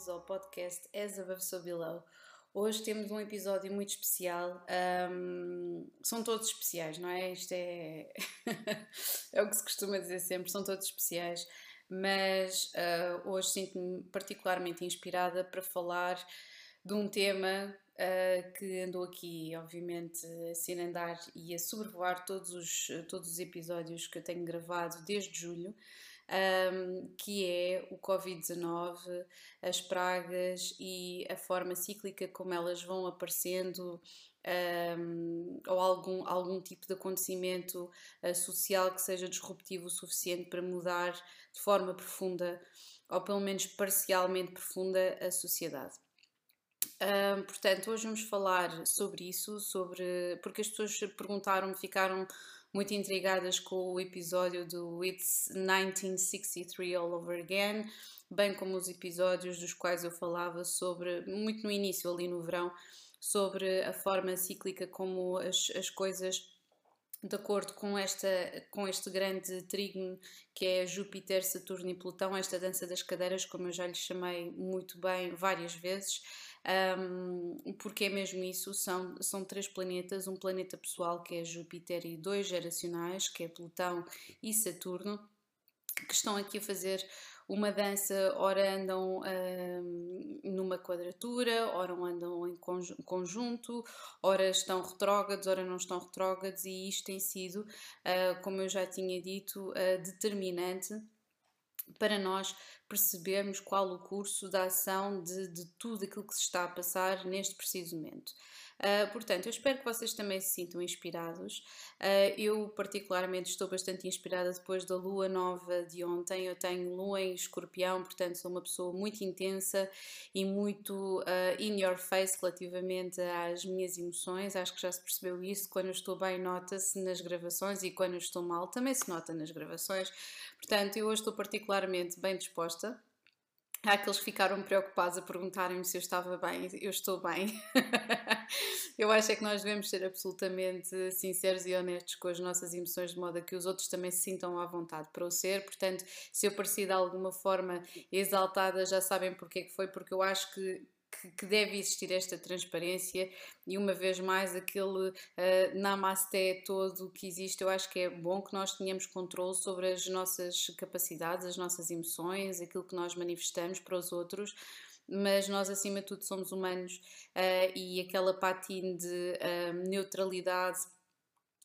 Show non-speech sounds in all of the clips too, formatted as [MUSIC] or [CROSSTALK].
bem-vindos ao podcast As Above So Below. Hoje temos um episódio muito especial. Um, são todos especiais, não é? Isto é... [LAUGHS] é o que se costuma dizer sempre, são todos especiais. Mas uh, hoje sinto-me particularmente inspirada para falar de um tema uh, que andou aqui, obviamente, a se andar e a sobrevoar todos os, todos os episódios que eu tenho gravado desde julho um, que é o Covid-19, as pragas e a forma cíclica como elas vão aparecendo. Um, ou algum, algum tipo de acontecimento uh, social que seja disruptivo o suficiente para mudar de forma profunda, ou pelo menos parcialmente profunda, a sociedade. Um, portanto, hoje vamos falar sobre isso, sobre porque as pessoas perguntaram-me, ficaram muito intrigadas com o episódio do It's 1963 All Over Again, bem como os episódios dos quais eu falava sobre, muito no início, ali no verão, sobre a forma cíclica como as, as coisas de acordo com, esta, com este grande trígono que é Júpiter, Saturno e Plutão, esta dança das cadeiras, como eu já lhe chamei muito bem várias vezes, um, porque é mesmo isso, são, são três planetas, um planeta pessoal que é Júpiter e dois geracionais, que é Plutão e Saturno, que estão aqui a fazer uma dança, ora andam um, numa quadratura, ora andam em conjunto, ora estão retrógrados, ora não estão retrógrados, e isto tem sido, uh, como eu já tinha dito, uh, determinante para nós percebermos qual o curso da ação de, de tudo aquilo que se está a passar neste preciso momento. Uh, portanto, eu espero que vocês também se sintam inspirados. Uh, eu, particularmente, estou bastante inspirada depois da lua nova de ontem. Eu tenho lua em escorpião, portanto, sou uma pessoa muito intensa e muito uh, in your face relativamente às minhas emoções. Acho que já se percebeu isso. Quando eu estou bem, nota-se nas gravações e quando eu estou mal, também se nota nas gravações. Portanto, eu hoje estou particularmente bem disposta. Há aqueles que ficaram preocupados a perguntarem-me se eu estava bem. Eu estou bem. [LAUGHS] eu acho é que nós devemos ser absolutamente sinceros e honestos com as nossas emoções, de modo a que os outros também se sintam à vontade para o ser. Portanto, se eu pareci de alguma forma exaltada, já sabem porque é que foi, porque eu acho que que, que, deve existir esta transparência e uma vez mais aquele uh, namasté todo que existe, eu acho que é bom que nós tenhamos controle sobre as nossas capacidades, as nossas emoções, aquilo que nós manifestamos para os outros mas nós acima de tudo somos humanos uh, e aquela patina de uh, neutralidade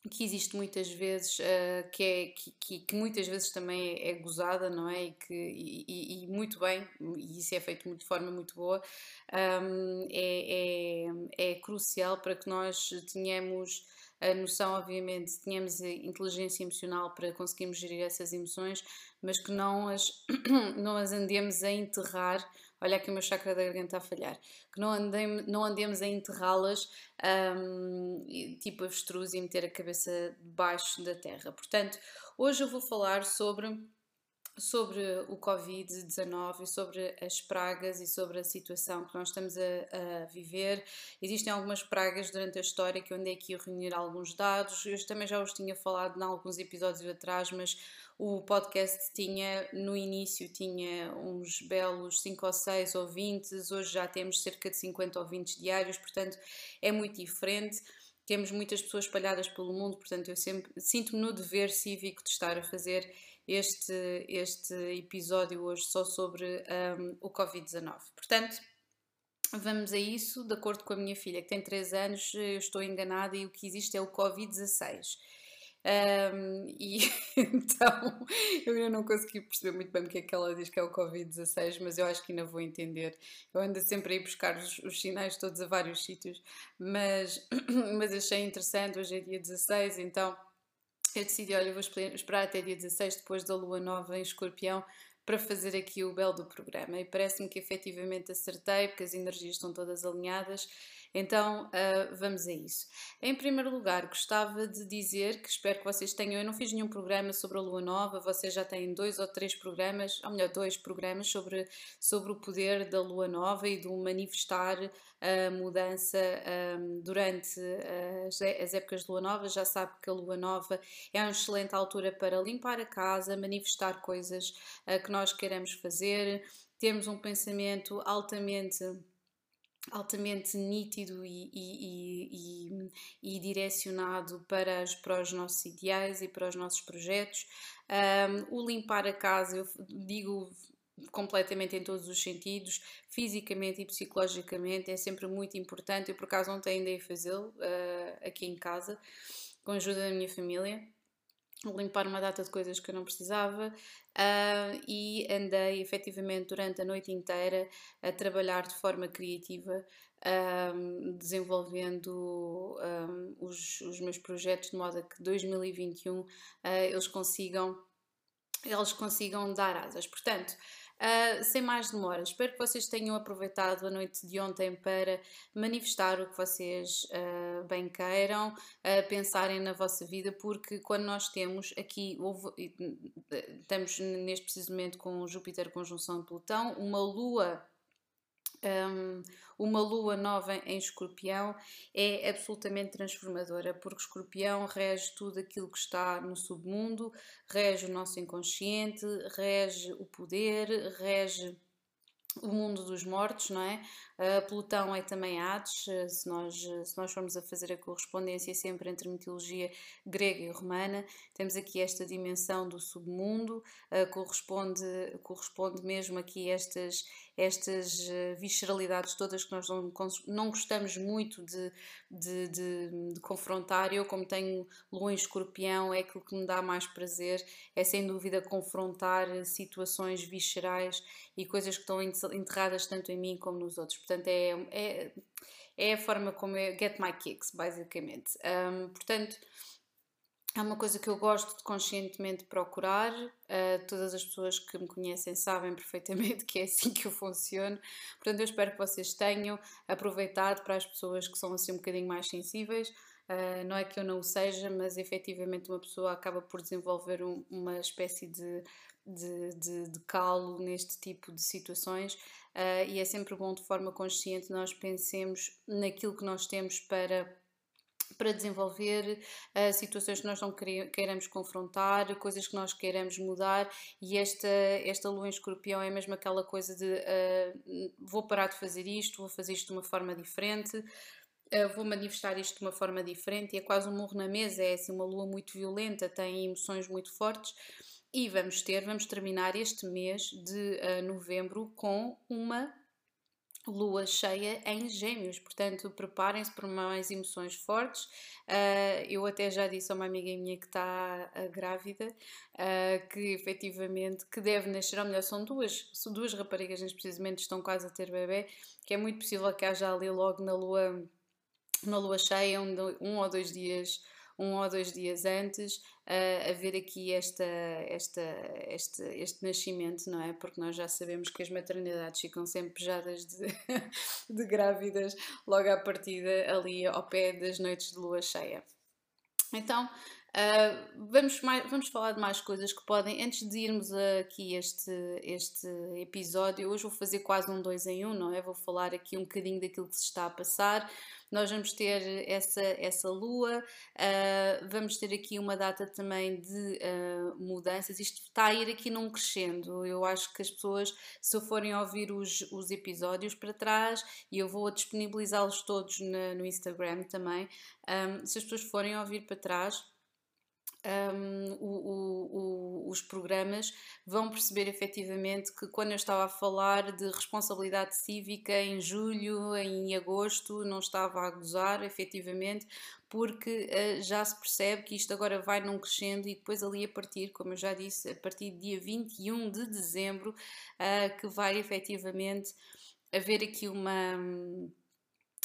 que existe muitas vezes, uh, que, é, que, que, muitas vezes também é, é gozada, não é? E, que, e, e, muito bem, e isso é feito de forma muito boa, um, é, é, é crucial para que nós tenhamos a noção, obviamente, tenhamos inteligência emocional para conseguirmos gerir essas emoções, mas que não as, [CLEARS THROAT] não as andemos a enterrar. Olha aqui o meu chakra da garganta a falhar. Que não, andem, não andemos a enterrá-las um, tipo avestruz e meter a cabeça debaixo da terra. Portanto, hoje eu vou falar sobre sobre o Covid-19 e sobre as pragas e sobre a situação que nós estamos a, a, viver. Existem algumas pragas durante a história que eu andei aqui a reunir alguns dados. Eu também já os tinha falado em alguns episódios atrás, mas o podcast tinha, no início, tinha uns belos 5 ou 6 ouvintes, hoje já temos cerca de 50 ouvintes diários, portanto é muito diferente temos muitas pessoas espalhadas pelo mundo, portanto eu sempre sinto-me no dever cívico de estar a fazer este, este episódio hoje só sobre um, o Covid-19. Portanto, vamos a isso, de acordo com a minha filha que tem 3 anos, eu estou enganada e o que existe é o Covid-16. Um, e [LAUGHS] então eu ainda não consegui perceber muito bem o que é que ela diz que é o Covid-16, mas eu acho que ainda vou entender. Eu ando sempre a ir buscar os, os sinais todos a vários sítios, mas, [CLEARS THROAT] mas achei interessante. Hoje é dia 16, então eu decidi: olha, vou esperar até dia 16, depois da lua nova em escorpião, para fazer aqui o belo do programa. E parece-me que efetivamente acertei, porque as energias estão todas alinhadas então uh, vamos a isso. Em primeiro lugar, gostava de dizer que espero que vocês tenham. Eu não fiz nenhum programa sobre a Lua Nova, vocês já têm dois ou três programas, ou melhor, dois programas sobre, sobre o poder da Lua Nova e do manifestar a mudança um, durante as, as épocas de Lua Nova. Já sabe que a Lua Nova é uma excelente altura para limpar a casa, manifestar coisas uh, que nós queremos fazer termos um pensamento altamente altamente nítido e, e, e, e, direcionado para, as, para os nossos ideais e para os nossos projetos. Um, o limpar a casa, eu digo completamente em todos os sentidos, fisicamente e psicologicamente, é sempre muito importante. Eu, por acaso, ontem andei a fazê-lo uh, aqui em casa, com a ajuda da minha família limpar uma data de coisas que eu não precisava uh, e andei efetivamente durante a noite inteira a trabalhar de forma criativa, um, desenvolvendo um, os, os, meus projetos de modo a que 2021 uh, ah, eles consigam eles consigam dar asas. Portanto, Uh, sem mais demoras, espero que vocês tenham aproveitado a noite de ontem para manifestar o que vocês uh, bem queiram, uh, pensarem na vossa vida, porque quando nós temos aqui, houve, estamos neste preciso momento com Júpiter conjunção Plutão, uma lua um, uma lua nova em escorpião é absolutamente transformadora, porque escorpião rege tudo aquilo que está no submundo, rege o nosso inconsciente, rege o poder, rege o mundo dos mortos, não é? Plutão é também Hades, uh, se nós, se nós formos a fazer a correspondência sempre entre mitologia grega e romana, temos aqui esta dimensão do submundo, uh, corresponde, corresponde mesmo aqui estas, estas visceralidades todas que nós não, não gostamos muito de, de, de, de confrontar. Eu, como tenho lua em escorpião, é aquilo que me dá mais prazer, é sem dúvida confrontar situações viscerais e coisas que estão enterradas tanto em mim como nos outros. Portanto, é, é, é a forma como eu get my kicks, basicamente. Um, portanto, é uma coisa que eu gosto de conscientemente procurar. Uh, todas as pessoas que me conhecem sabem perfeitamente que é assim que eu funciono. Portanto, eu espero que vocês tenham aproveitado para as pessoas que são assim um bocadinho mais sensíveis. Uh, não é que eu não o seja, mas efetivamente uma pessoa acaba por desenvolver um, uma espécie de de, de, de calo neste tipo de situações. Uh, e é sempre bom de forma consciente nós pensemos naquilo que nós temos para para desenvolver uh, situações que nós não queiramos confrontar, coisas que nós queiramos mudar. E esta, esta lua em escorpião é mesmo aquela coisa de uh, vou parar de fazer isto, vou fazer isto de uma forma diferente, uh, vou manifestar isto de uma forma diferente e é quase um morro na mesa, é assim uma lua muito violenta, tem emoções muito fortes e vamos ter, vamos terminar este mês de uh, novembro com uma lua cheia em gêmeos, portanto preparem-se para mais emoções fortes. Uh, eu até já disse a uma amiga minha que está uh, grávida uh, que efetivamente que deve nascer, ou melhor, são duas, são duas raparigas neste precisamente estão quase a ter bebê, que é muito possível que haja ali logo na lua, na lua cheia, um, um ou dois dias um ou dois dias antes uh, a ver aqui esta, esta, este, este nascimento, não é? Porque nós já sabemos que as maternidades ficam sempre pejadas de, [LAUGHS] de grávidas logo à partida ali ao pé das noites de lua cheia. Então, Uh, vamos, mais, vamos falar de mais coisas que podem. Antes de irmos aqui este, este episódio, hoje vou fazer quase um dois em um, não é? Vou falar aqui um bocadinho daquilo que se está a passar. Nós vamos ter essa, essa lua, uh, vamos ter aqui uma data também de uh, mudanças. Isto está a ir aqui num crescendo. Eu acho que as pessoas, se forem ouvir os, os episódios para trás, e eu vou disponibilizá-los todos na, no Instagram também, um, se as pessoas forem ouvir para trás um, o, o, os programas vão perceber efetivamente que quando eu estava a falar de responsabilidade cívica em julho, em agosto, não estava a gozar efetivamente, porque uh, já se percebe que isto agora vai num crescendo e depois ali a partir, como eu já disse, a partir do dia 21 de dezembro, uh, que vai efetivamente haver aqui uma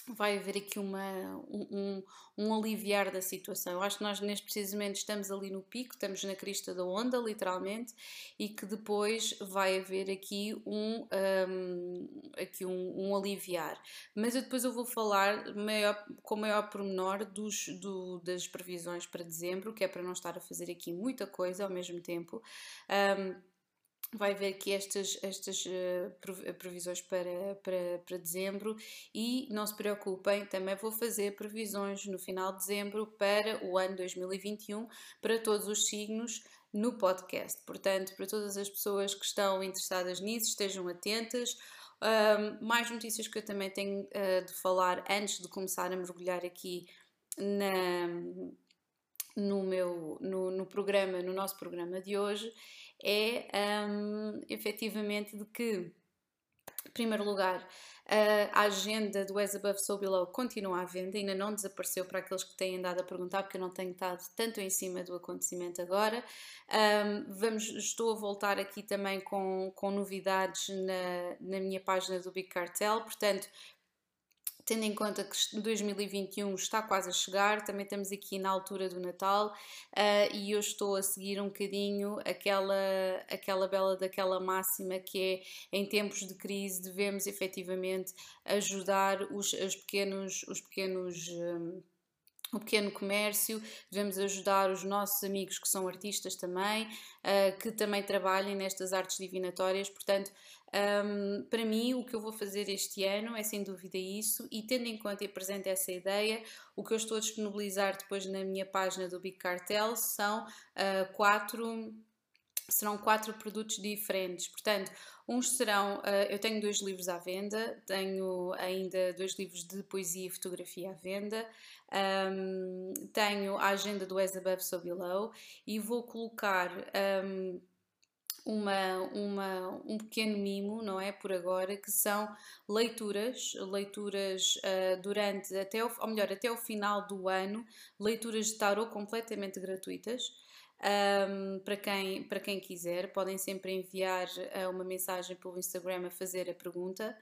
vai haver aqui uma, um, um, aliviar da situação. Eu acho que nós neste precisamente estamos ali no pico, estamos na crista da onda, literalmente, e que depois vai haver aqui um, um aqui um, um, aliviar. Mas eu depois eu vou falar maior, com maior pormenor dos, do, das previsões para dezembro, que é para não estar a fazer aqui muita coisa ao mesmo tempo. Um, vai haver aqui estas, estas uh, previsões para, para, para dezembro e não se preocupem, também vou fazer previsões no final de dezembro para o ano 2021 para todos os signos no podcast. Portanto, para todas as pessoas que estão interessadas nisso, estejam atentas. Um, mais notícias que eu também tenho uh, de falar antes de começar a mergulhar aqui na, no meu no, no programa, no nosso programa de hoje, é um, efetivamente de que, em primeiro lugar, a agenda do As Above So Below continua à venda, ainda não desapareceu para aqueles que têm andado a perguntar, porque eu não tenho estado tanto em cima do acontecimento agora. Um, vamos, estou a voltar aqui também com, com novidades na, na minha página do Big Cartel, portanto, tendo em conta que 2021 está quase a chegar, também estamos aqui na altura do Natal uh, e eu estou a seguir um bocadinho aquela, aquela bela daquela máxima que é em tempos de crise devemos efetivamente ajudar os, os pequenos, os pequenos um, o pequeno comércio, devemos ajudar os nossos amigos que são artistas também, uh, que também trabalhem nestas artes divinatórias. Portanto, um, para mim, o que eu vou fazer este ano é sem dúvida isso, e tendo em conta e presente essa ideia, o que eu estou a disponibilizar depois na minha página do Big Cartel são uh, quatro serão quatro produtos diferentes. Portanto, uns serão. Uh, eu tenho dois livros à venda, tenho ainda dois livros de poesia e fotografia à venda, um, tenho a agenda do As Above So Below e vou colocar. Um, uma, uma, um pequeno mimo, não é? Por agora, que são leituras, leituras uh, durante, até o, ou melhor, até o final do ano, leituras de tarot completamente gratuitas. Um, para, quem, para quem quiser, podem sempre enviar uh, uma mensagem pelo Instagram a fazer a pergunta.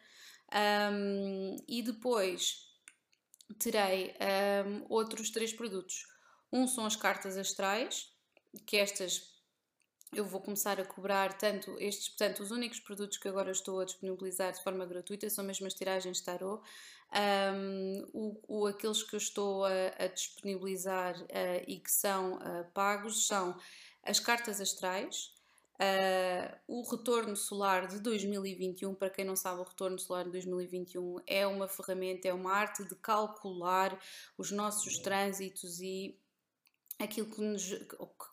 Um, e depois terei um, outros três produtos. Um são as cartas astrais, que estas eu vou começar a cobrar tanto estes, portanto, os únicos produtos que agora estou a disponibilizar de forma gratuita são mesmo as tiragens de tarot. Um, o, o, aqueles que eu estou a, a disponibilizar uh, e que são uh, pagos são as cartas astrais, uh, o retorno solar de 2021. Para quem não sabe, o retorno solar de 2021 é uma ferramenta, é uma arte de calcular os nossos trânsitos e aquilo que, nos,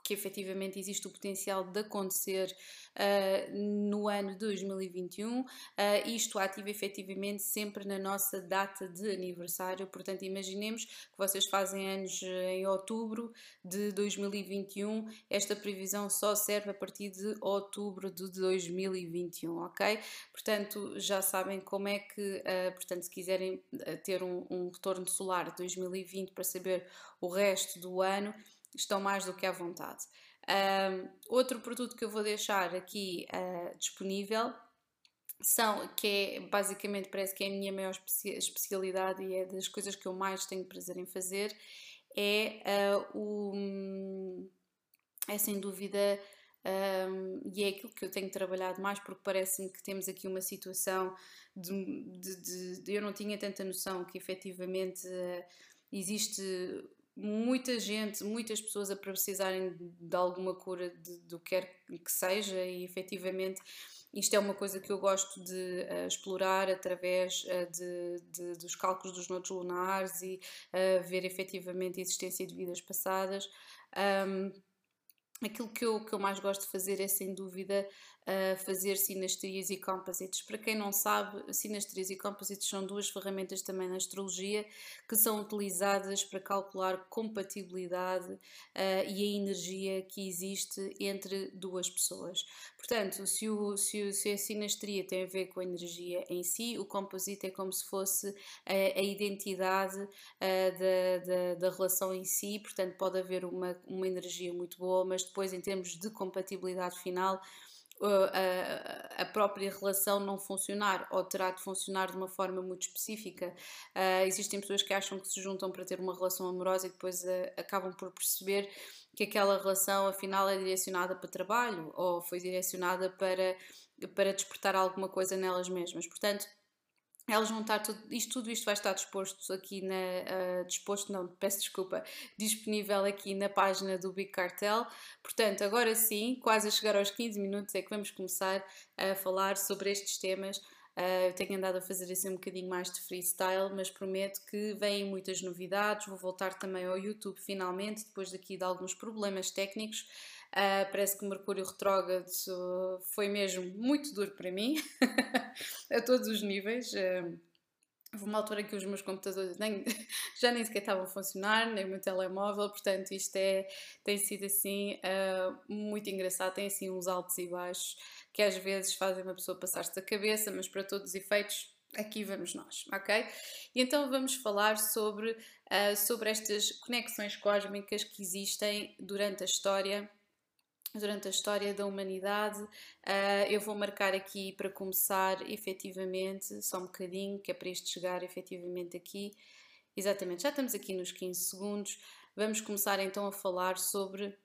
que efetivamente existe o potencial de acontecer uh, no ano de 2021, uh, ah, isto ativa efetivamente sempre na nossa data de aniversário, portanto imaginemos que vocês fazem anos em outubro de 2021, esta previsão só serve a partir de outubro de 2021, ok? Portanto já sabem como é que, uh, portanto se quiserem ter um, um retorno solar de 2020 para saber o resto do ano, estão mais do que à vontade. Um, outro produto que eu vou deixar aqui uh, disponível são, que é basicamente parece que é a minha maior especialidade e é das coisas que eu mais tenho prazer em fazer, é uh, o é sem dúvida um, e é aquilo que eu tenho trabalhado mais porque parece-me que temos aqui uma situação de, de, de, eu não tinha tanta noção que efetivamente uh, existe muita gente, muitas pessoas a precisarem de alguma cura de, do que quer que seja e efetivamente isto é uma coisa que eu gosto de uh, explorar através uh, de, de, dos cálculos dos nodos lunares e uh, ver efetivamente a existência de vidas passadas. Um, aquilo que eu, que eu mais gosto de fazer é sem dúvida a fazer sinastrias e composites. Para quem não sabe, sinastrias e composites são duas ferramentas também na astrologia que são utilizadas para calcular compatibilidade uh, e a energia que existe entre duas pessoas. Portanto, se, o, se, se a sinastria tem a ver com a energia em si, o composite é como se fosse a, a identidade uh, da, da, da, relação em si, portanto, pode haver uma, uma energia muito boa, mas depois, em termos de compatibilidade final, a, própria relação não funcionar ou terá de funcionar de uma forma muito específica. Uh, existem pessoas que acham que se juntam para ter uma relação amorosa e depois uh, acabam por perceber que aquela relação afinal é direcionada para trabalho ou foi direcionada para, para despertar alguma coisa nelas mesmas. Portanto, vão estar tudo isto, tudo isto vai estar disposto aqui na uh, disposto não, peço desculpa, disponível aqui na página do Big Cartel. Portanto, agora sim, quase a chegar aos 15 minutos é que vamos começar a falar sobre estes temas. Uh, eu tenho andado a fazer assim um bocadinho mais de freestyle, mas prometo que vêm muitas novidades. Vou voltar também ao YouTube finalmente, depois daqui de alguns problemas técnicos. Uh, parece que o Mercúrio retrógrado foi mesmo muito duro para mim, [LAUGHS] a todos os níveis. Uh, Houve uma altura que os meus computadores nem, [LAUGHS] já nem sequer estavam a funcionar, nem o meu telemóvel, portanto isto é, tem sido assim uh, muito engraçado, tem assim uns altos e baixos que às vezes fazem uma pessoa passar-se da cabeça, mas para todos os efeitos aqui vamos nós, ok? E então vamos falar sobre, uh, sobre estas conexões cósmicas que existem durante a história durante a história da humanidade. Uh, eu vou marcar aqui para começar, efetivamente, só um bocadinho, que é para isto chegar efetivamente aqui. Exatamente, já estamos aqui nos 15 segundos. Vamos começar então a falar sobre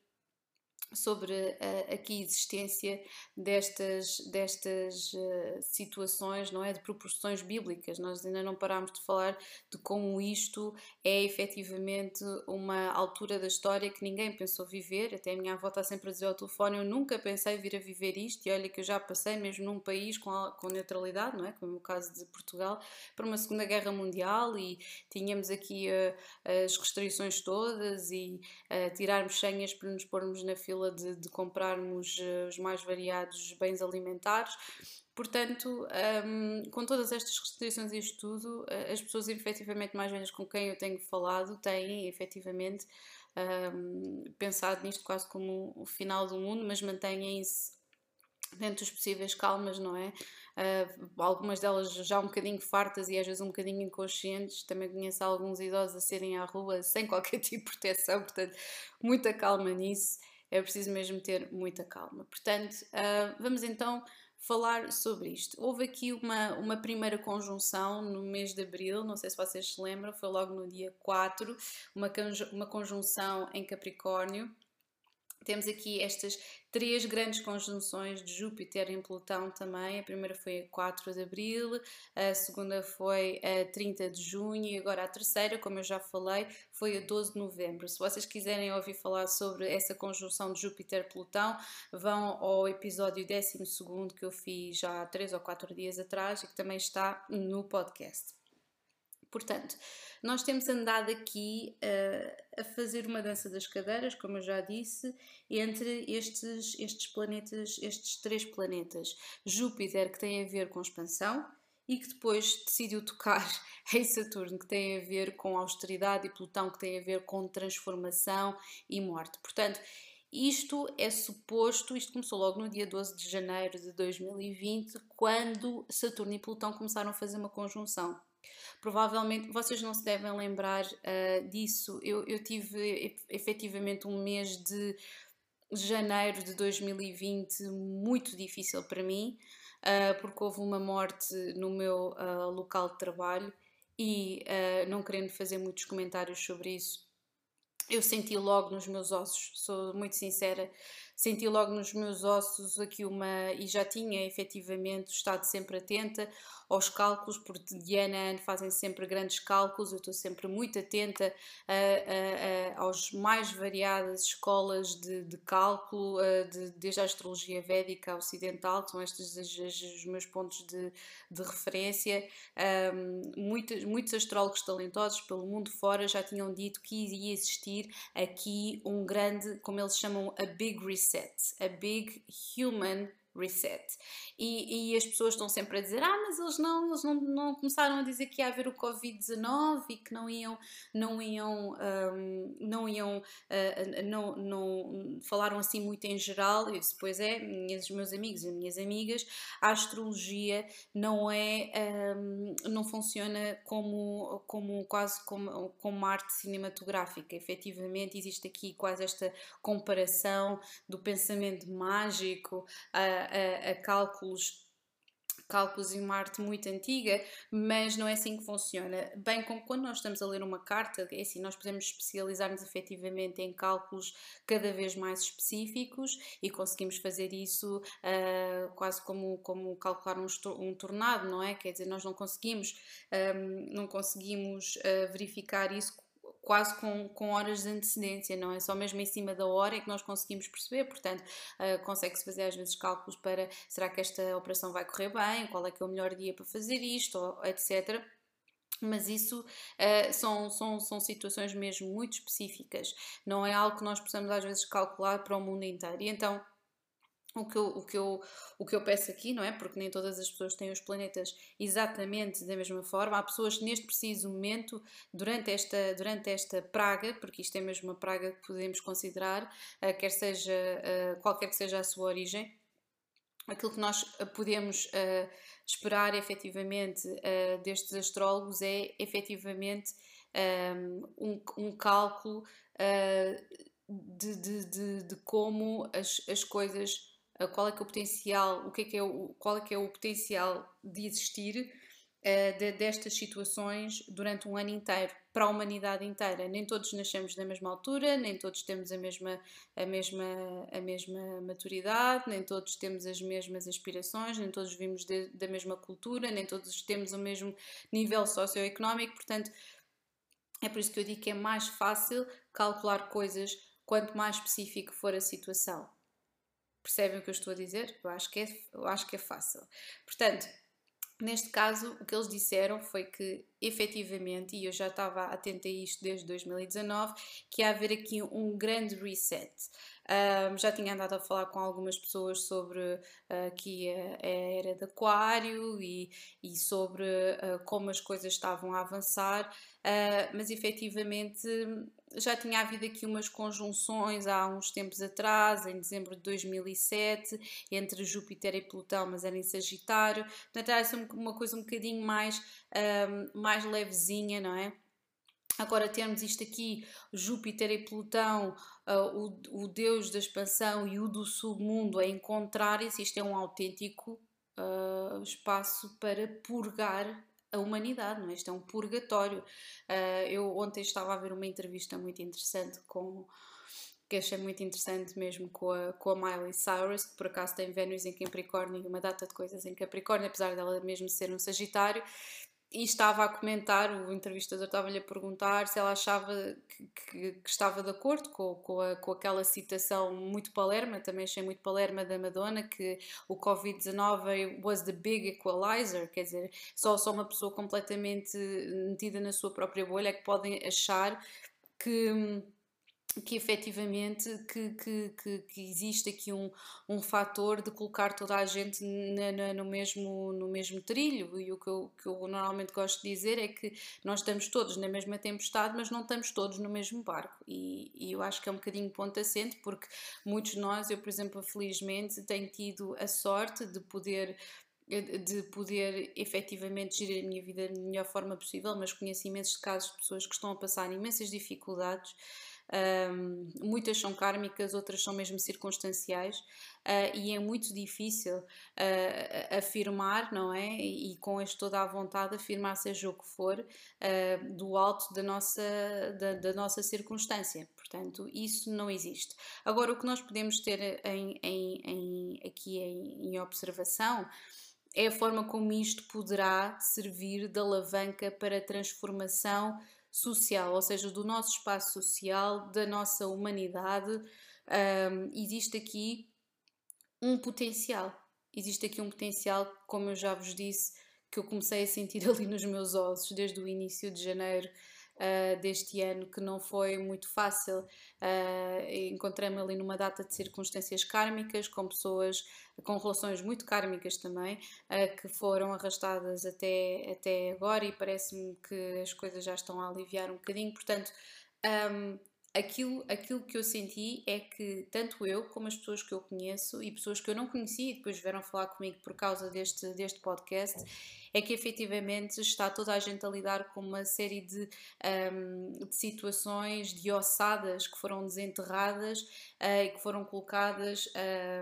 sobre a, aqui existência destas, destas uh, situações, não é? De proporções bíblicas. Nós ainda não parámos de falar de como isto é efetivamente uma altura da história que ninguém pensou viver. Até a minha avó está sempre a dizer ao telefone: Eu nunca pensei vir a viver isto, e olha que eu já passei mesmo num país com, a, com neutralidade, não é? Como é o caso de Portugal, para uma Segunda Guerra Mundial e tínhamos aqui uh, as restrições todas e uh, tirarmos senhas para nos pormos na fila fila de, de comprarmos eh, os mais variados bens alimentares. Portanto, um, com todas estas restrições e isto tudo, eh, as pessoas efetivamente mais velhas com quem eu tenho falado têm efetivamente um, pensado nisto quase como o final do mundo, mas mantêm-se dentro dos possíveis calmas, não é? Uh, algumas delas já um bocadinho fartas e às vezes um bocadinho inconscientes. Também conheço alguns idosos a serem à rua sem [LAUGHS] qualquer tipo de proteção, portanto, muita calma nisso é preciso mesmo ter muita calma. Portanto, uh, vamos então falar sobre isto. Houve aqui uma, uma primeira conjunção no mês de abril, não sei se vocês se lembram, foi logo no dia 4, uma, uma conjunção em Capricórnio. Temos aqui estas três grandes conjunções de Júpiter em Plutão também. A primeira foi a 4 de abril, a segunda foi a 30 de junho e agora a terceira, como eu já falei, foi a 12 de novembro. Se vocês quiserem ouvir falar sobre essa conjunção de Júpiter-Plutão, vão ao episódio 12 que eu fiz já há 3 ou 4 dias atrás e que também está no podcast. Portanto, nós temos andado aqui uh, a fazer uma dança das cadeiras, como eu já disse, entre estes, estes planetas, estes três planetas. Júpiter, que tem a ver com expansão, e que depois decidiu tocar [LAUGHS] em Saturno, que tem a ver com austeridade, e Plutão, que tem a ver com transformação e morte. Portanto, isto é suposto, isto começou logo no dia 12 de janeiro de 2020, quando Saturno e Plutão começaram a fazer uma conjunção. Provavelmente vocês não se devem lembrar uh, disso. Eu, eu tive efetivamente um mês de janeiro de 2020 muito difícil para mim, uh, porque houve uma morte no meu uh, local de trabalho e não querendo fazer muitos comentários sobre isso, eu senti logo nos meus ossos, sou muito sincera, senti logo nos meus ossos aqui uma. e já tinha efetivamente estado sempre atenta aos cálculos, porque de ano a fazem sempre grandes cálculos, eu estou sempre muito atenta a, a, a, aos mais variadas escolas de, de cálculo, de, desde a astrologia védica ocidental, que são estes os, os meus pontos de, de referência. Um, muitos, muitos astrólogos talentosos pelo mundo fora já tinham dito que iria existir aqui um grande, como eles chamam, a big reset, a big human reset. E, e, as pessoas estão sempre a dizer: Ah, mas eles não, eles não, não começaram a dizer que ia haver o Covid-19 e que não iam, não iam, um, não iam, uh, não, não falaram assim muito em geral. E depois é, minhas, meus amigos e minhas amigas, a astrologia não é, um, não funciona como, como quase como, como arte cinematográfica. Efetivamente, existe aqui quase esta comparação do pensamento mágico. Uh, a, a cálculos cálculos em uma arte muito antiga, mas não é assim que funciona. Bem como quando nós estamos a ler uma carta, é assim, nós podemos especializar-nos efetivamente em cálculos cada vez mais específicos e conseguimos fazer isso uh, quase como, como calcular um, um, tornado, não é? Quer dizer, nós não conseguimos, um, não conseguimos uh, verificar isso quase com, com horas de antecedência, não é só mesmo em cima da hora é que nós conseguimos perceber, portanto, uh, consegue-se fazer às vezes cálculos para será que esta operação vai correr bem, qual é que é o melhor dia para fazer isto, ou, etc. mas isso uh, são, são, são situações mesmo muito específicas, não é algo que nós possamos às vezes calcular para o mundo inteiro. E então, o que, eu, o, que eu, o que eu peço aqui, não é? Porque nem todas as pessoas têm os planetas exatamente da mesma forma. Há pessoas que neste preciso momento, durante esta, durante esta praga, porque isto é mesmo uma praga que podemos considerar, uh, quer seja, uh, qualquer que seja a sua origem, aquilo que nós podemos uh, esperar efetivamente uh, destes astrólogos é efetivamente um, um cálculo uh, de, de, de, de, como as, as coisas, qual é que é o potencial, o que é que é o, qual é que é o potencial de existir uh, de, destas situações durante um ano inteiro, para a humanidade inteira. Nem todos nascemos na mesma altura, nem todos temos a mesma, a mesma, a mesma maturidade, nem todos temos as mesmas aspirações, nem todos vimos de, da mesma cultura, nem todos temos o mesmo nível socioeconómico, portanto. É por isso que eu digo que é mais fácil calcular coisas quanto mais específico for a situação. Percebem o que eu estou a dizer? Eu acho que é, eu acho que é fácil. Portanto, Neste caso, o que eles disseram foi que, efetivamente, e eu já estava atenta a isto desde 2019, que ia haver aqui um grande reset. Um, já tinha andado a falar com algumas pessoas sobre uh, aqui a, a, era de Aquário e, e sobre uh, como as coisas estavam a avançar, uh, mas efetivamente já tinha havido aqui umas conjunções há uns tempos atrás, em dezembro de 2007, entre Júpiter e Plutão, mas era em Sagitário. Portanto, era uma coisa um bocadinho mais, um, mais levezinha, não é? Agora temos isto aqui, Júpiter e Plutão, uh, o, o deus da expansão e o do submundo a encontrarem-se. Isto é um autêntico uh, espaço para purgar a humanidade, não é? Isto é um purgatório. Uh, eu ontem estava a ver uma entrevista muito interessante com que achei muito interessante mesmo com a, com a Miley Cyrus, que por acaso tem Vênus em Capricórnio e uma data de coisas em Capricórnio, apesar dela mesmo ser um Sagitário, e estava a comentar, o entrevistador estava-lhe a perguntar se ela achava que, que, que estava de acordo com, com, a, com, aquela citação muito palerma, também achei muito palerma da Madonna, que o Covid-19 was the big equalizer, quer dizer, só, só uma pessoa completamente metida na sua própria bolha é que podem achar que que efetivamente que, que, que, existe aqui um, um fator de colocar toda a gente na, na, no, mesmo, no mesmo trilho. E o que eu, que eu normalmente gosto de dizer é que nós estamos todos na mesma tempestade mas não estamos todos no mesmo barco. E, e eu acho que é um bocadinho ponto assente porque muitos de nós, eu por exemplo felizmente tenho tido a sorte de poder de poder efetivamente gerir a minha vida da melhor forma possível, mas conheço imensos casos de pessoas que estão a passar imensas dificuldades um, muitas são kármicas, outras são mesmo circunstanciais uh, e é muito difícil uh, afirmar, não é? E, e com este toda a vontade afirmar seja o que for uh, do alto da nossa, da, da, nossa circunstância. Portanto, isso não existe. Agora, o que nós podemos ter em, em, em aqui em, observação é a forma como isto poderá servir de alavanca para a transformação social, ou seja, do nosso espaço social, da nossa humanidade, um, existe aqui um potencial. Existe aqui um potencial, como eu já vos disse, que eu comecei a sentir [LAUGHS] ali nos meus ossos desde o início de janeiro uh, deste ano, que não foi muito fácil. Uh, Encontrei-me ali numa data de circunstâncias kármicas, com pessoas com relações muito kármicas também, uh, que foram arrastadas até, até agora e parece-me que as coisas já estão a aliviar um bocadinho. Portanto, um, aquilo, aquilo que eu senti é que tanto eu como as pessoas que eu conheço e pessoas que eu não conhecia e depois vieram falar comigo por causa deste, deste podcast é que efetivamente está toda a gente a lidar com uma série de, um, de situações de ossadas que foram desenterradas uh, e que foram colocadas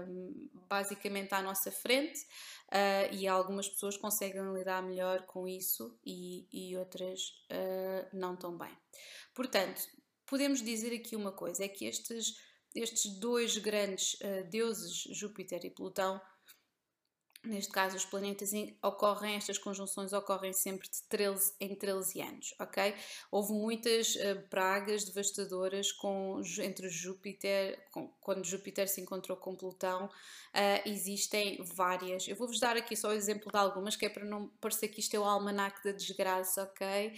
um, basicamente à nossa frente. Uh, e algumas pessoas conseguem lidar melhor com isso e, e outras uh, não tão bem. Portanto, podemos dizer aqui uma coisa: é que estes, estes dois grandes uh, deuses, Júpiter e Plutão, Neste caso, os planetas ocorrem, estas conjunções ocorrem sempre de 13 em 13 anos, ok? Houve muitas uh, pragas devastadoras com, entre Júpiter, com, quando Júpiter se encontrou com Plutão, uh, existem várias. Eu vou-vos dar aqui só o exemplo de algumas, que é para não parecer que isto é o almanac da desgraça, ok?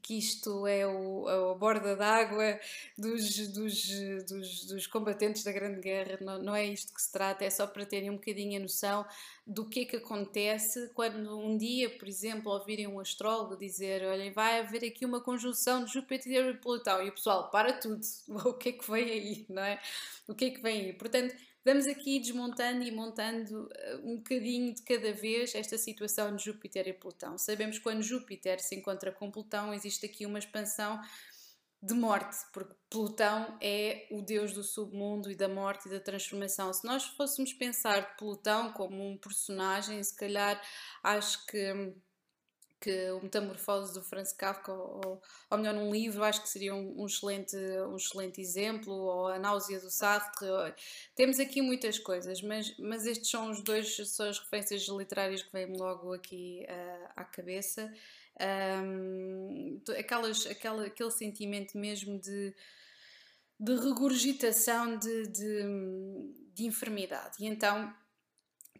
Que isto é o, a borda d'água dos, dos, dos, dos, combatentes da Grande Guerra, não, não é isto que se trata, é só para terem um bocadinho a noção do que é que acontece quando um dia, por exemplo, ouvirem um astrólogo dizer: Olhem, vai haver aqui uma conjunção de Júpiter e Plutão, e o pessoal para tudo, [LAUGHS] o que é que vem aí, não é? O que é que vem aí? Portanto Vamos aqui desmontando e montando eh, um bocadinho de cada vez esta situação de Júpiter e Plutão. Sabemos que quando Júpiter se encontra com Plutão, existe aqui uma expansão de morte, porque Plutão é o deus do submundo e da morte e da transformação. Se nós fôssemos pensar Plutão como um personagem, se calhar acho que hum, que o Metamorfose do Franz Kafka, ou, ou melhor, num livro, acho que seria um, um, excelente, um excelente exemplo, ou A Náusea do Sartre. Temos aqui muitas coisas, mas, mas estes são os dois, são as referências literárias que vêm logo aqui uh, à cabeça. Um, aquelas, aquela, aquele sentimento mesmo de, de regurgitação de, de, de enfermidade. E então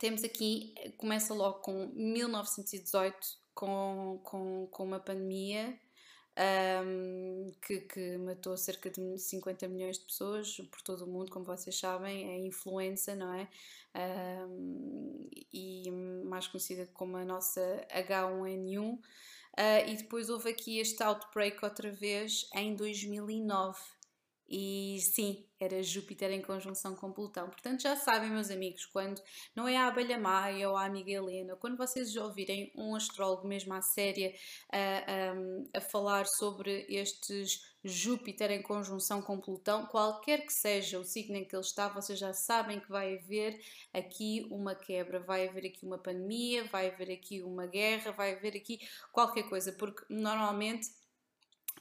temos aqui, começa logo com 1918 com, com, com uma pandemia um, que, que, matou cerca de 50 milhões de pessoas por todo o mundo, como vocês sabem, é a influenza, não é? Um, e mais conhecida como a nossa H1N1. Uh, ah, e depois houve aqui este outbreak outra vez em 2009. E sim, era Júpiter em conjunção com Plutão. Portanto, já sabem, meus amigos, quando não é a abelha Maia ou a amiga Helena, quando vocês ouvirem um astrólogo mesmo à séria a, a, a falar sobre estes Júpiter em conjunção com Plutão, qualquer que seja o signo em que ele está, vocês já sabem que vai haver aqui uma quebra, vai haver aqui uma pandemia, vai haver aqui uma guerra, vai haver aqui qualquer coisa, porque normalmente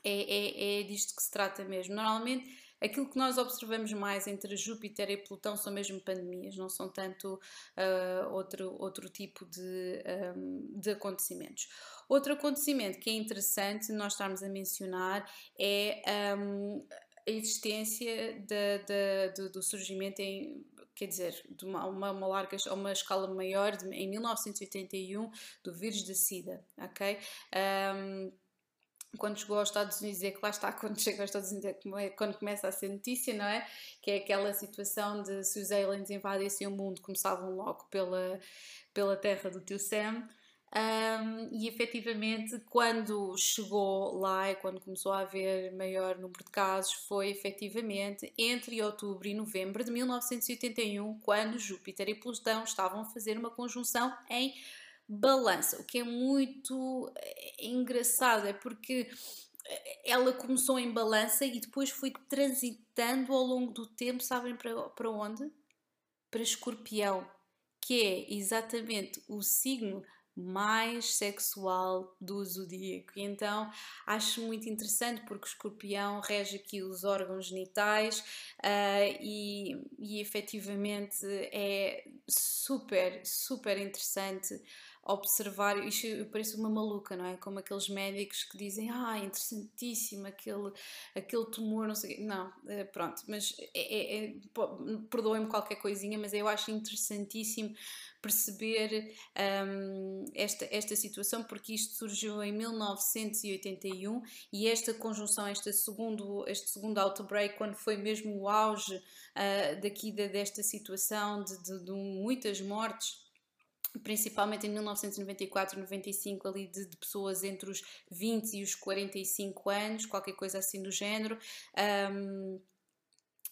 é, é, é disto que se trata mesmo. Normalmente aquilo que nós observamos mais entre Júpiter e Plutão são mesmo pandemias, não são tanto uh, outro, outro tipo de, um, de acontecimentos. Outro acontecimento que é interessante nós estarmos a mencionar é um, a existência de, de, de, do surgimento em quer dizer, de uma, uma, uma larga, uma escala maior, de, em 1981, do vírus da SIDA, ok? Um, quando chegou aos Estados Unidos, é que lá está, [LAUGHS] quando chega aos Estados Unidos, é quando começa a ser notícia, não é? Que é aquela situação de se os aliens invadissem o mundo, começavam logo pela, pela terra do tio Sam. Um, e efetivamente, quando chegou lá e quando começou a haver maior número de casos, foi efetivamente entre outubro e novembro de 1981, quando Júpiter e Plutão estavam a fazer uma conjunção em balança, o que é muito eh, engraçado, é porque eh, ela começou em balança e depois foi transitando ao longo do tempo, sabem para, para onde? Para escorpião, que é exatamente o signo mais sexual do zodíaco. Então acho muito interessante porque o escorpião rege aqui os órgãos genitais uh, e, e efetivamente é super, super interessante observar, isto eu pareço uma maluca, não é? Como aqueles médicos que dizem, ah, interessantíssimo, aquele, aquele tumor, não sei. Não, eh, pronto, mas é, é, é, perdoem-me qualquer coisinha, mas eu acho interessantíssimo perceber um, esta, esta situação, porque isto surgiu em 1981 e esta conjunção, este segundo, este segundo outbreak, quando foi mesmo o auge uh, daqui de, desta situação de, de, de muitas mortes principalmente em 1994, 95, ali de, de, pessoas entre os 20 e os 45 anos, qualquer coisa assim do género. Um,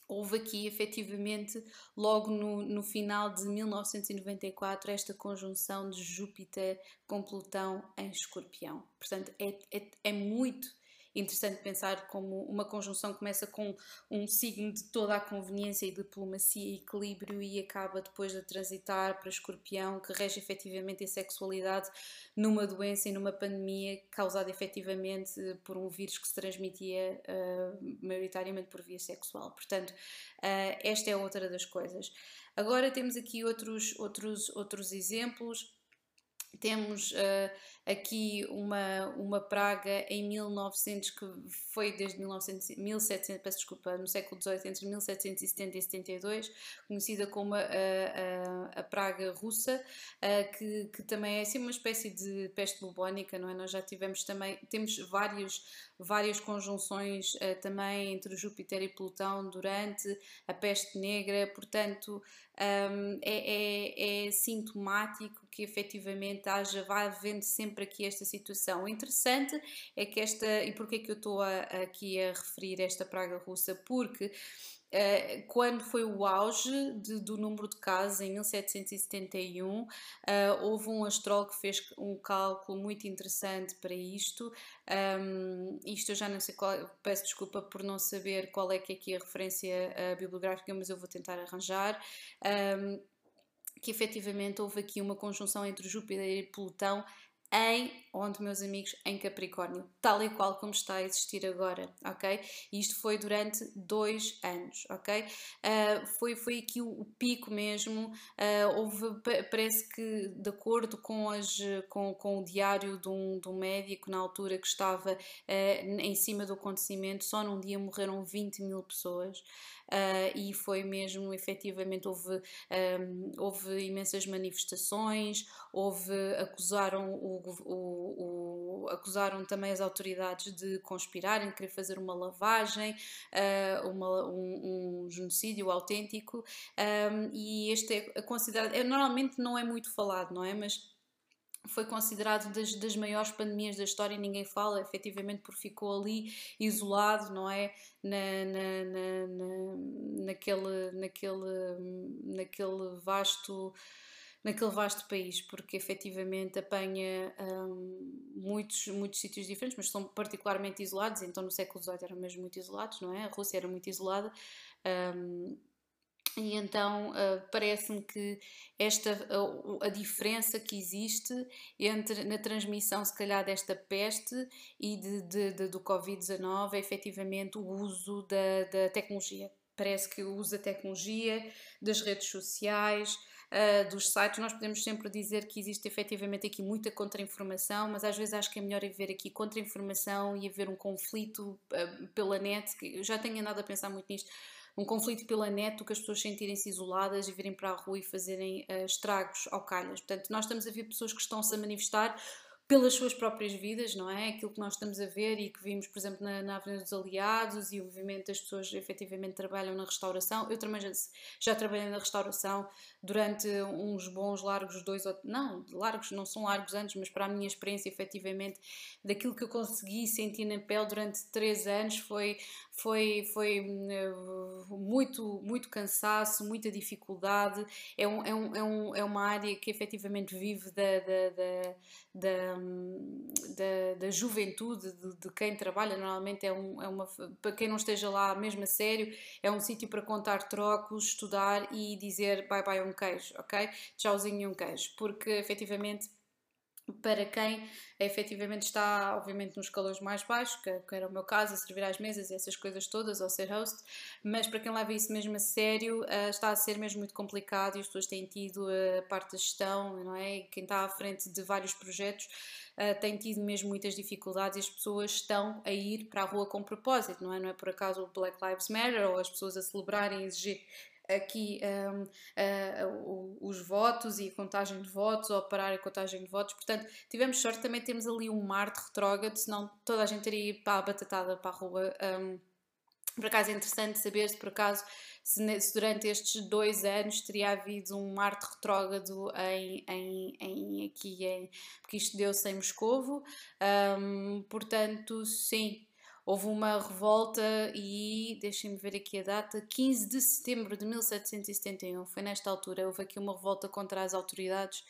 houve aqui efetivamente, logo no, no final de 1994, esta conjunção de Júpiter com Plutão em Escorpião. Portanto, é, é, é muito interessante pensar como uma conjunção começa com um signo de toda a conveniência e diplomacia e equilíbrio e acaba depois de transitar para escorpião, que rege efetivamente a sexualidade numa doença e numa pandemia causada efetivamente por um vírus que se transmitia uh, maioritariamente por via sexual. Portanto, uh, esta é outra das coisas. Agora temos aqui outros, outros, outros exemplos. Temos uh, aqui uma, uma praga em 1900 que foi desde 1900, 1700, peço desculpa, no século XVIII, entre 1770 e 72, conhecida como a, a, a praga russa, uh, que, que também é assim uma espécie de peste bubónica, não é? Nós já tivemos também, temos vários, várias conjunções uh, também entre Júpiter e Plutão durante a peste negra, portanto um, é, é, é sintomático que efetivamente haja, vá havendo sempre aqui esta situação. O interessante é que esta, e porquê que eu estou aqui a referir esta praga russa? Porque Uh, quando foi o auge de, do número de casos, em 1771, uh, houve um astrólogo que fez um cálculo muito interessante para isto. Um, isto eu já não sei qual, peço desculpa por não saber qual é que é aqui a referência uh, bibliográfica, mas eu vou tentar arranjar. Um, que efetivamente houve aqui uma conjunção entre Júpiter e Plutão em onde, meus amigos, em Capricórnio, tal e qual como está a existir agora, ok? Isto foi durante dois anos, ok? Uh, foi, foi aqui o, o pico mesmo, uh, houve, parece que de acordo com, as, com, com o diário de um, de um médico na altura que estava uh, em cima do acontecimento, só num dia morreram 20 mil pessoas uh, e foi mesmo, efetivamente, houve, um, houve imensas manifestações, houve, acusaram, o, o, o, acusaram também as autoridades de conspirarem, de querer fazer uma lavagem, uh, uma, um, um, genocídio autêntico, um, e este é considerado, é, normalmente não é muito falado, não é? Mas foi considerado das, das maiores pandemias da história e ninguém fala, efetivamente, porque ficou ali isolado, não é? Na, na, na, na, naquele, naquele, naquele vasto naquele vasto país, porque efetivamente apanha um, muitos, muitos sítios diferentes, mas são particularmente isolados, então no século XVIII eram mesmo muito isolados, não é? A Rússia era muito isolada, um, e então uh, parece-me que esta uh, a diferença que existe entre na transmissão se calhar desta peste e de, de, de do Covid-19 é efetivamente o uso da, da tecnologia. Parece que o uso da tecnologia, das redes sociais, uh, dos sites, nós podemos sempre dizer que existe efetivamente aqui muita contra-informação, mas às vezes acho que é melhor haver aqui contra-informação e haver um conflito pela net, que eu já tenho andado a pensar muito nisto, um conflito pela net, que as pessoas sentirem-se isoladas e virem para a rua e fazerem uh, estragos ao calhas. Portanto, nós estamos a ver pessoas que estão-se a manifestar pelas suas próprias vidas, não é? Aquilo que nós estamos a ver e que vimos, por exemplo, na, na Avenida dos Aliados e o movimento das pessoas efetivamente trabalham na restauração. Eu também já, já trabalhei na restauração durante uns bons largos dois ou não, largos não são largos anos, mas para a minha experiência efetivamente daquilo que eu consegui sentir na pele durante três anos foi foi, foi uh, muito, muito cansaço, muita dificuldade. É, um, é, um, é, um, é uma área que efetivamente vive da, da, da, da, da, da juventude, de, de, quem trabalha. Normalmente é, um, é uma. Para quem não esteja lá mesmo a sério, é um sítio para contar trocos, estudar e dizer bye bye um queijo, ok? Tchauzinho um queijo. Porque efetivamente para quem efetivamente está, obviamente, nos escalões mais baixos, que, que, era o meu caso, a servir às mesas e essas coisas todas, ou ser host, mas para quem leva isso mesmo a sério, uh, está a ser mesmo muito complicado e as pessoas têm tido a parte da gestão, não é? E quem está à frente de vários projetos uh, tem tido mesmo muitas dificuldades e as pessoas estão a ir para a rua com propósito, não é? Não é por acaso o Black Lives Matter ou as pessoas a celebrarem e exigir aqui um, uh, os votos e a contagem de votos, ou parar a contagem de votos. Portanto, tivemos sorte, também temos ali um Marte retrógrado, senão toda a gente teria ido para a batatada para a rua. Um, por acaso é interessante saber se por acaso se, se, durante estes dois anos teria havido um Marte retrógrado em, em, em aqui em porque isto deu-se em Moscovo. Um, portanto, sim, houve uma revolta e, deixem-me ver aqui a data, 15 de setembro de 1771, foi nesta altura, houve aqui uma revolta contra as autoridades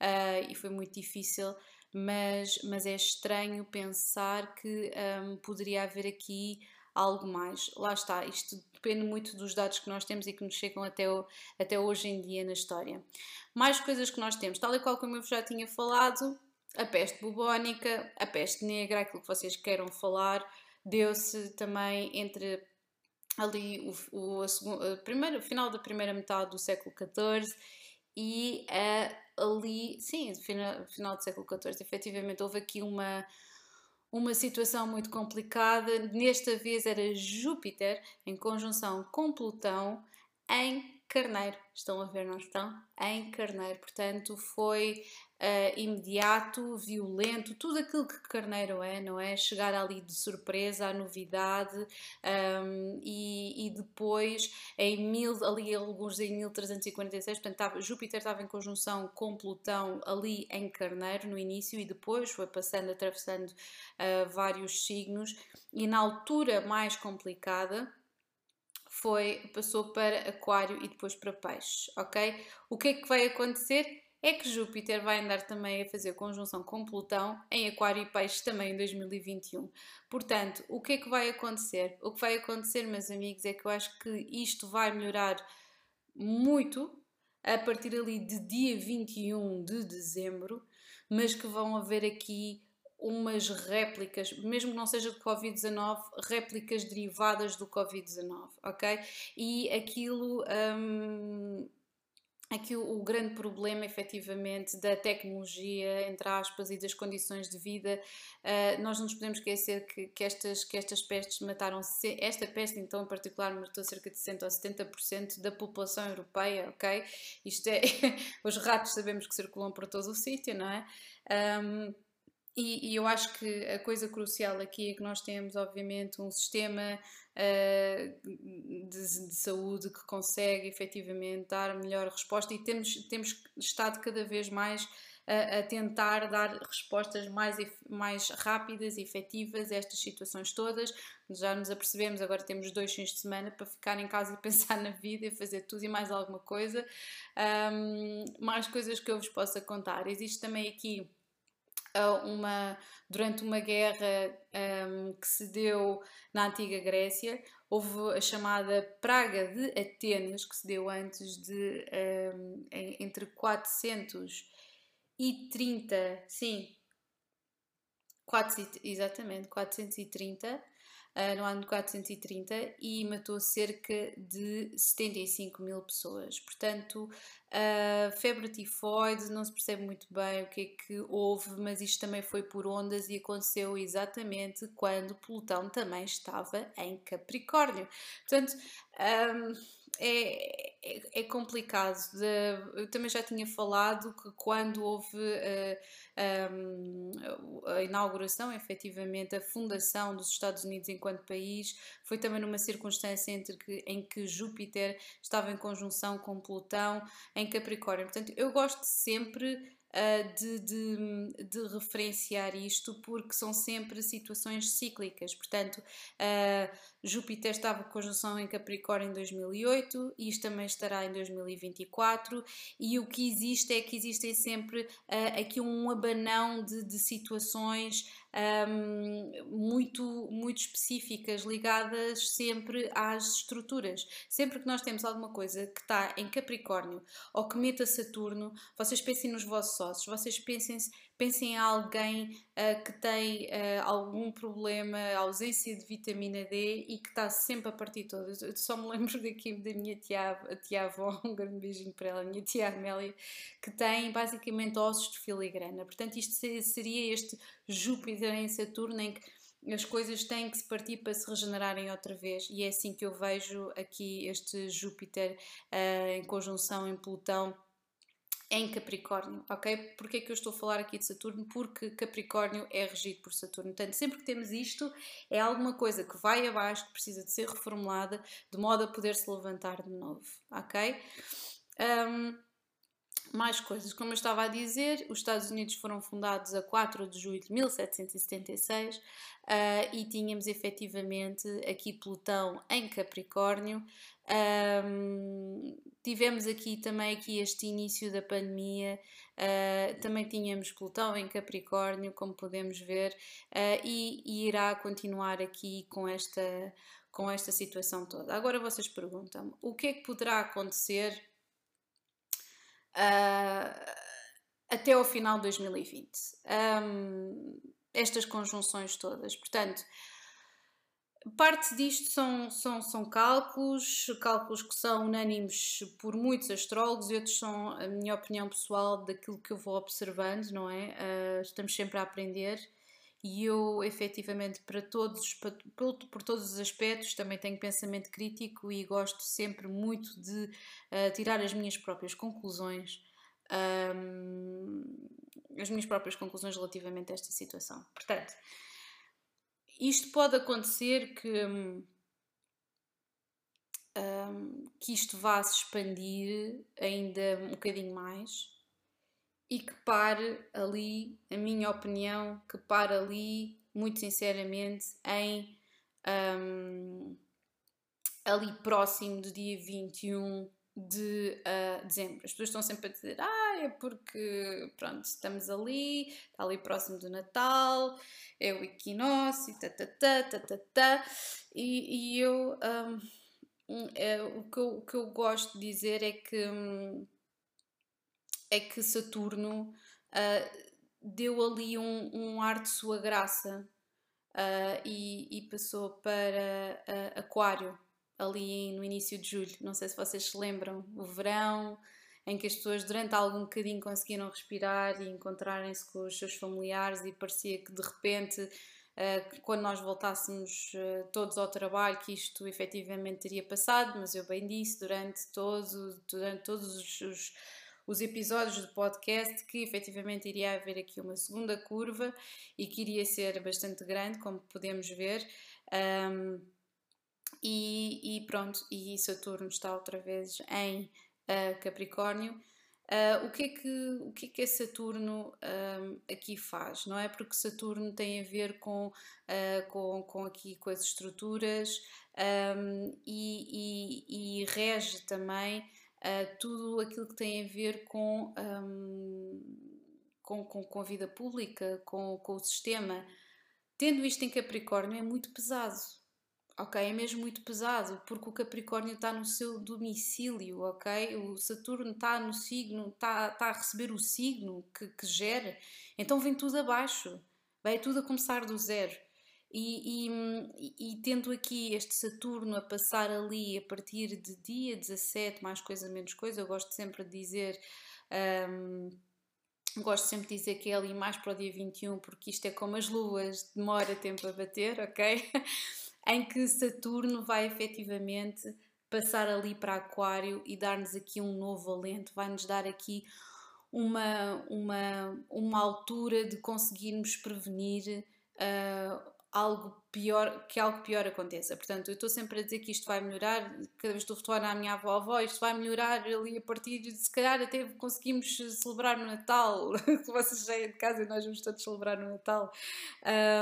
uh, e foi muito difícil, mas, mas é estranho pensar que um, poderia haver aqui algo mais. Lá está, isto depende muito dos dados que nós temos e que nos chegam até, o, até hoje em dia na história. Mais coisas que nós temos, tal e qual como eu já tinha falado, a peste bubónica, a peste negra, aquilo que vocês queiram falar, deu-se também entre ali o, o, a a primeira, o final da primeira metade do século XIV e uh, ali, sim, final, final do século XIV, efetivamente houve aqui uma, uma situação muito complicada. Nesta vez era Júpiter em conjunção com Plutão em Carneiro. Estão a ver, não estão? Em Carneiro. Portanto, foi uh, imediato, violento, tudo aquilo que Carneiro é, não é? Chegar ali de surpresa à novidade um, e, e, depois em mil, ali alguns em 1346, portanto Júpiter estava em conjunção com Plutão ali em Carneiro no início e depois foi passando, atravessando uh, vários signos e na altura mais complicada foi, passou para Aquário e depois para Peixe, ok? O que é que vai acontecer? É que Júpiter vai andar também a fazer conjunção com Plutão em Aquário e Peixe também em 2021. Portanto, o que é que vai acontecer? O que vai acontecer, meus amigos, é que eu acho que isto vai melhorar muito a partir ali de dia 21 de dezembro, mas que vão haver aqui umas réplicas, mesmo que não seja do Covid-19, réplicas derivadas do Covid-19, ok? E aquilo. Hum, aqui o, o, grande problema, efetivamente, da tecnologia, entre aspas, e das condições de vida, uh, nós não nos podemos esquecer que, que, estas, que estas pestes mataram, esta peste, então, em particular, matou cerca de 60 ou 70% da população europeia, ok? Isto é, [LAUGHS] os ratos sabemos que circulam por todo o sítio, não é? Um, e, e, eu acho que a coisa crucial aqui é que nós temos, obviamente, um sistema uh, de, de, saúde que consegue efetivamente dar melhor resposta e temos, temos estado cada vez mais a, a tentar dar respostas mais, mais rápidas e efetivas a estas situações todas. Já nos apercebemos, agora temos dois fins de semana para ficar em casa e [LAUGHS] pensar na vida e fazer tudo e mais alguma coisa. Um, mais coisas que eu vos possa contar. Existe também aqui uma, durante uma guerra um, que se deu na antiga Grécia, houve a chamada Praga de Atenas, que se deu antes de um, entre 430, sim, 4, exatamente, 430 uh, no ano de 430 e matou cerca de 75 mil pessoas. Portanto, uh, febre tifoide não se percebe muito bem o que é que houve, mas isto também foi por ondas e aconteceu exatamente quando Plutão também estava em Capricórnio. Portanto, um, é, é, é, complicado. De, eu também já tinha falado que quando houve uh, um, a inauguração, efetivamente, a fundação dos Estados Unidos enquanto país, foi também numa circunstância entre que, em que Júpiter estava em conjunção com Plutão em Capricórnio. Portanto, eu gosto sempre uh, de, de, de, referenciar isto porque são sempre situações cíclicas. Portanto, uh, Júpiter estava com conjunção em Capricórnio em 2008 e isto também estará em 2024. E o que existe é que existem sempre uh, aqui um abanão de, de situações um, muito, muito específicas, ligadas sempre às estruturas. Sempre que nós temos alguma coisa que está em Capricórnio ou que meta Saturno, vocês pensem nos vossos sócios, vocês pensem Pensem em alguém uh, que tem uh, algum problema, ausência de vitamina D e que está sempre a partir todas. Eu só me [LAUGHS] lembro daqui da minha tia, tia avó, um grande beijinho para ela, a minha tia Amélia, que tem basicamente ossos de filigrana. Portanto, isto seria este Júpiter em Saturno em que as coisas têm que se partir para se regenerarem outra vez, e é assim que eu vejo aqui este Júpiter uh, em conjunção em Plutão em Capricórnio, ok? Porquê é que eu estou a falar aqui de Saturno? Porque Capricórnio é regido por Saturno. Portanto, sempre que temos isto, é alguma coisa que vai abaixo, que precisa de ser reformulada, de modo a poder se levantar de novo, ok? Um, mais coisas, como eu estava a dizer, os Estados Unidos foram fundados a 4 de julho de 1776 uh, e tínhamos efetivamente aqui Plutão em Capricórnio. Um, tivemos aqui também aqui este início da pandemia, uh, também tínhamos Plutão em Capricórnio, como podemos ver, uh, e, e irá continuar aqui com esta, com esta situação toda. Agora vocês perguntam o que é que poderá acontecer uh, até ao final de 2020. Um, estas conjunções todas. Portanto, parte disto são, são, são cálculos, cálculos que são unânimes por muitos astrólogos e outros são a minha opinião pessoal daquilo que eu vou observando, não é? Uh, estamos sempre a aprender e eu efetivamente para todos, para, por, por, todos os aspectos também tenho pensamento crítico e gosto sempre muito de uh, tirar as minhas próprias conclusões um, as minhas próprias conclusões relativamente a esta situação. Portanto, isto pode acontecer que, um, que isto vá se expandir ainda um bocadinho mais e que pare ali, a minha opinião, que pare ali, muito sinceramente, em um, ali próximo do dia 21 de uh, dezembro. As pessoas estão sempre a dizer, ah, é porque, pronto, estamos ali, está ali próximo do Natal, é o equinócio, ta, ta, ta, ta, ta, ta. E, e eu, um, é, o, que eu, o que eu gosto de dizer é que um, é que Saturno uh, deu ali um, um ar de sua graça uh, e, e, passou para uh, Aquário ali no início de julho. Não sei se vocês se lembram, o verão em que as pessoas durante algum bocadinho conseguiram respirar e encontrarem-se com os seus familiares e parecia que de repente quando nós voltássemos todos ao trabalho que isto efetivamente teria passado, mas eu bem disse durante, todo, durante todos os, os os episódios do podcast que efetivamente iria haver aqui uma segunda curva e que iria ser bastante grande, como podemos ver. Um, e, e, pronto, e Saturno está outra vez em uh, Capricórnio. Uh, o, que é que, o que é que Saturno um, aqui faz? Não é? Porque Saturno tem a ver com, uh, com, com aqui com as estruturas um, e, e, e, rege também uh, tudo aquilo que tem a ver com, um, com, com, com, a vida pública, com, com o sistema. Tendo isto em Capricórnio é muito pesado, ok? É mesmo muito pesado, porque o Capricórnio está no seu domicílio, ok? O Saturno está no signo, está, a receber o signo que, que gera, então vem tudo abaixo, vai tudo a começar do zero. E, e, e, tendo aqui este Saturno a passar ali a partir de dia 17, mais coisa, menos coisa, eu gosto sempre de dizer. Um, gosto sempre de dizer que é ali mais para o dia 21, porque isto é como as luas, demora tempo a bater, [LAUGHS] ok? em que Saturno vai efetivamente passar ali para Aquário e dar-nos aqui um novo alento, vai-nos dar aqui uma, uma, uma altura de conseguirmos prevenir. Uh, algo pior, que algo pior aconteça. Portanto, eu estou sempre a dizer que isto vai melhorar, cada vez estou a falar à minha avó, isto vai melhorar ali a partir de, se calhar até conseguimos celebrar no Natal, [LAUGHS] se vocês saem de casa e nós vamos todos celebrar no Natal.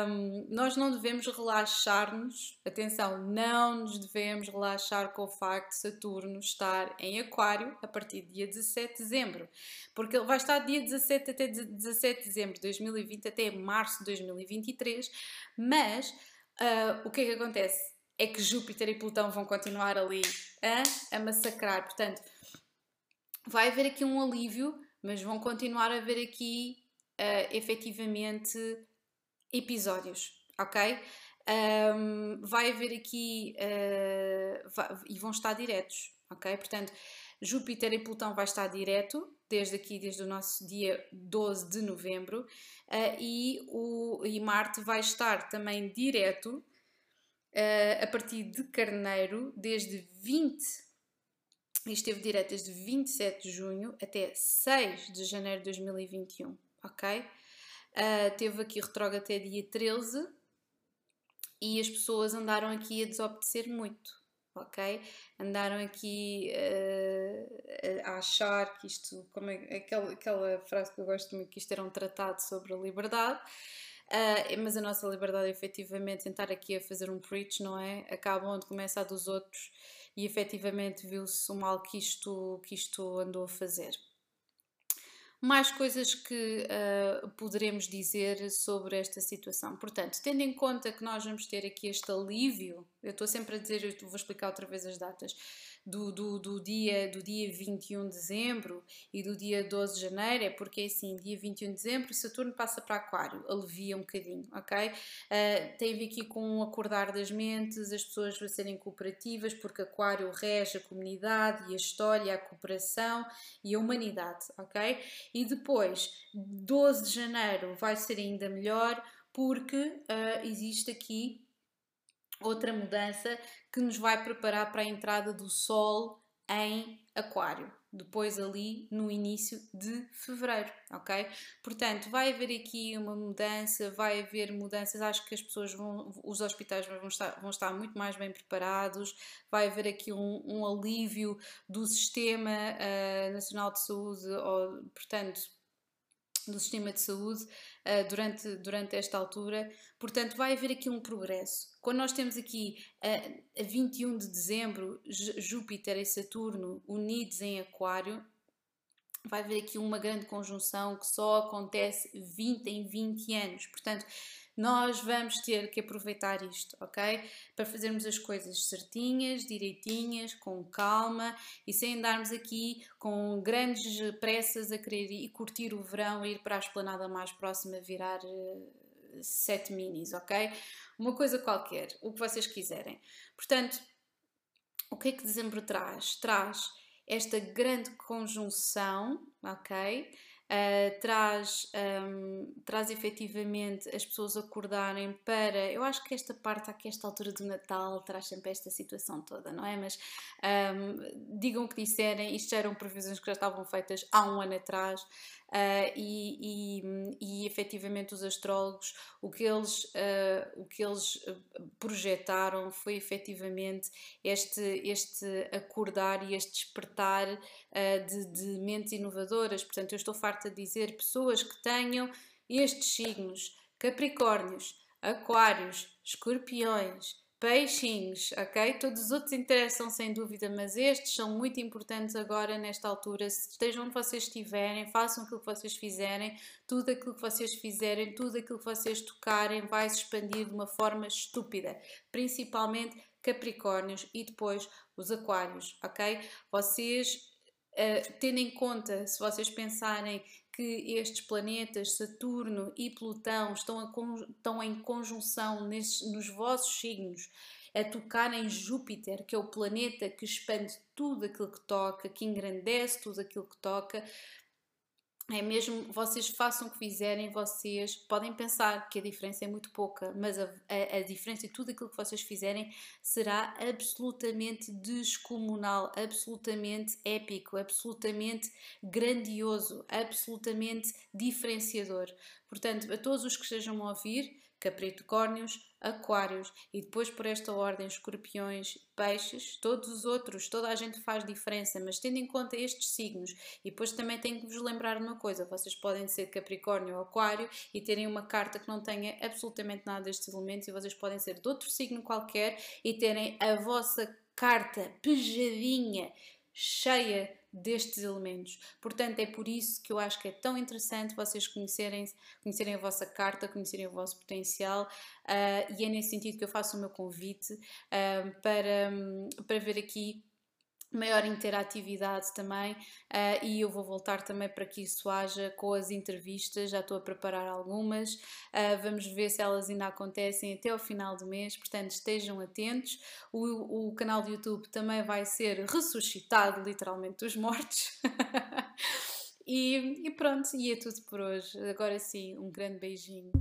Um, nós não devemos relaxar-nos, atenção, não nos devemos relaxar com o facto de Saturno estar em Aquário a partir do dia 17 de dezembro, porque ele vai estar dia 17 até 17 de dezembro de 2020 até março de 2023, mas uh, o que é que acontece? É que Júpiter e Plutão vão continuar ali a, a massacrar. Portanto, vai haver aqui um alívio, mas vão continuar a haver aqui uh, efetivamente episódios, ok? Um, vai haver aqui uh, vai, e vão estar diretos, ok? Portanto, Júpiter e Plutão vai estar direto, desde aqui, desde o nosso dia 12 de novembro, uh, e, o, e Marte vai estar também direto uh, a partir de Carneiro, desde 20, esteve direto desde 27 de junho até 6 de janeiro de 2021, ok? Uh, teve aqui retrógrado até dia 13 e as pessoas andaram aqui a desobedecer muito, ok? Andaram aqui uh, a achar que isto, como é, aquela, aquela frase que eu gosto muito, que isto era um tratado sobre a liberdade. Uh, mas a nossa liberdade efetivamente tentar aqui a fazer um preach, não é? Acaba onde começa a dos outros e efetivamente viu-se o mal que isto, que isto andou a fazer. Mais coisas que uh, poderemos dizer sobre esta situação. Portanto, tendo em conta que nós vamos ter aqui este alívio, eu estou sempre a dizer, eu vou explicar outra vez as datas do, do, do, dia, do dia 21 de dezembro e do dia 12 de janeiro, é porque é assim, dia 21 de dezembro, Saturno passa para Aquário, alivia um bocadinho, ok? Uh, tem a ver aqui com o acordar das mentes, as pessoas serem cooperativas, porque Aquário rege a comunidade e a história, a cooperação e a humanidade, ok? E depois, 12 de janeiro vai ser ainda melhor, porque uh, existe aqui outra mudança que nos vai preparar para a entrada do Sol em Aquário, depois ali no início de fevereiro, ok? Portanto, vai haver aqui uma mudança, vai haver mudanças, acho que as pessoas vão, os hospitais vão estar, vão estar muito mais bem preparados, vai haver aqui um, um alívio do Sistema uh, Nacional de Saúde, ou, portanto, do sistema de saúde uh, durante, durante esta altura. Portanto, vai haver aqui um progresso. Quando nós temos aqui uh, a 21 de dezembro Júpiter e Saturno unidos em Aquário, vai haver aqui uma grande conjunção que só acontece 20 em 20 anos. Portanto, nós vamos ter que aproveitar isto, ok? Para fazermos as coisas certinhas, direitinhas, com calma e sem andarmos aqui com grandes pressas a querer ir curtir o verão e ir para a esplanada mais próxima virar uh, sete minis, ok? Uma coisa qualquer, o que vocês quiserem. Portanto, o que é que dezembro traz? Traz esta grande conjunção, ok? uh, traz, um, traz efetivamente as pessoas acordarem para. Eu acho que esta parte, aqui, esta altura do Natal, traz sempre esta situação toda, não é? Mas um, digam o que disserem, isto eram previsões que já estavam feitas há um ano atrás. Uh, e, e, e efetivamente os astrólogos o que eles, uh, o que eles projetaram foi efetivamente este, este acordar e este despertar uh, de, de mentes inovadoras. Portanto, eu estou farta de dizer pessoas que tenham estes signos: Capricórnios, Aquários, Escorpiões, peixinhos, ok? Todos os outros interessam sem dúvida, mas estes são muito importantes agora nesta altura. Estejam onde vocês estiverem, façam aquilo que vocês fizerem, tudo aquilo que vocês fizerem, tudo aquilo que vocês tocarem vai se expandir de uma forma estúpida, principalmente Capricórnios e depois os Aquários, ok? Vocês, uh, tendo em conta, se vocês pensarem que estes planetas, Saturno e Plutão, estão, a, estão em conjunção nesses, nos vossos signos, a tocar em Júpiter, que é o planeta que expande tudo aquilo que toca, que engrandece tudo aquilo que toca, é mesmo, vocês façam o que fizerem, vocês podem pensar que a diferença é muito pouca, mas a, a, a, diferença e tudo aquilo que vocês fizerem será absolutamente descomunal, absolutamente épico, absolutamente grandioso, absolutamente diferenciador. Portanto, a todos os que estejam a ouvir, Capricórnios, Aquários. E depois por esta ordem Escorpiões, Peixes, todos os outros, toda a gente faz diferença, mas tendo em conta estes signos. E depois também tenho que vos lembrar uma coisa: vocês podem ser Capricórnio ou Aquário e terem uma carta que não tenha absolutamente nada destes elementos, e vocês podem ser de outro signo qualquer e terem a vossa carta pejadinha, cheia destes elementos. Portanto, é por isso que eu acho que é tão interessante vocês conhecerem, conhecerem a vossa carta, conhecerem o vosso potencial, uh, e é nesse sentido que eu faço o meu convite uh, para, um, para ver aqui maior interatividade também uh, e eu vou voltar também para que isso haja com as entrevistas, já estou a preparar algumas, uh, vamos ver se elas ainda acontecem até ao final do mês, portanto estejam atentos. O, o canal do YouTube também vai ser ressuscitado literalmente dos mortos. [LAUGHS] e, e pronto, e é tudo por hoje. Agora sim, um grande beijinho.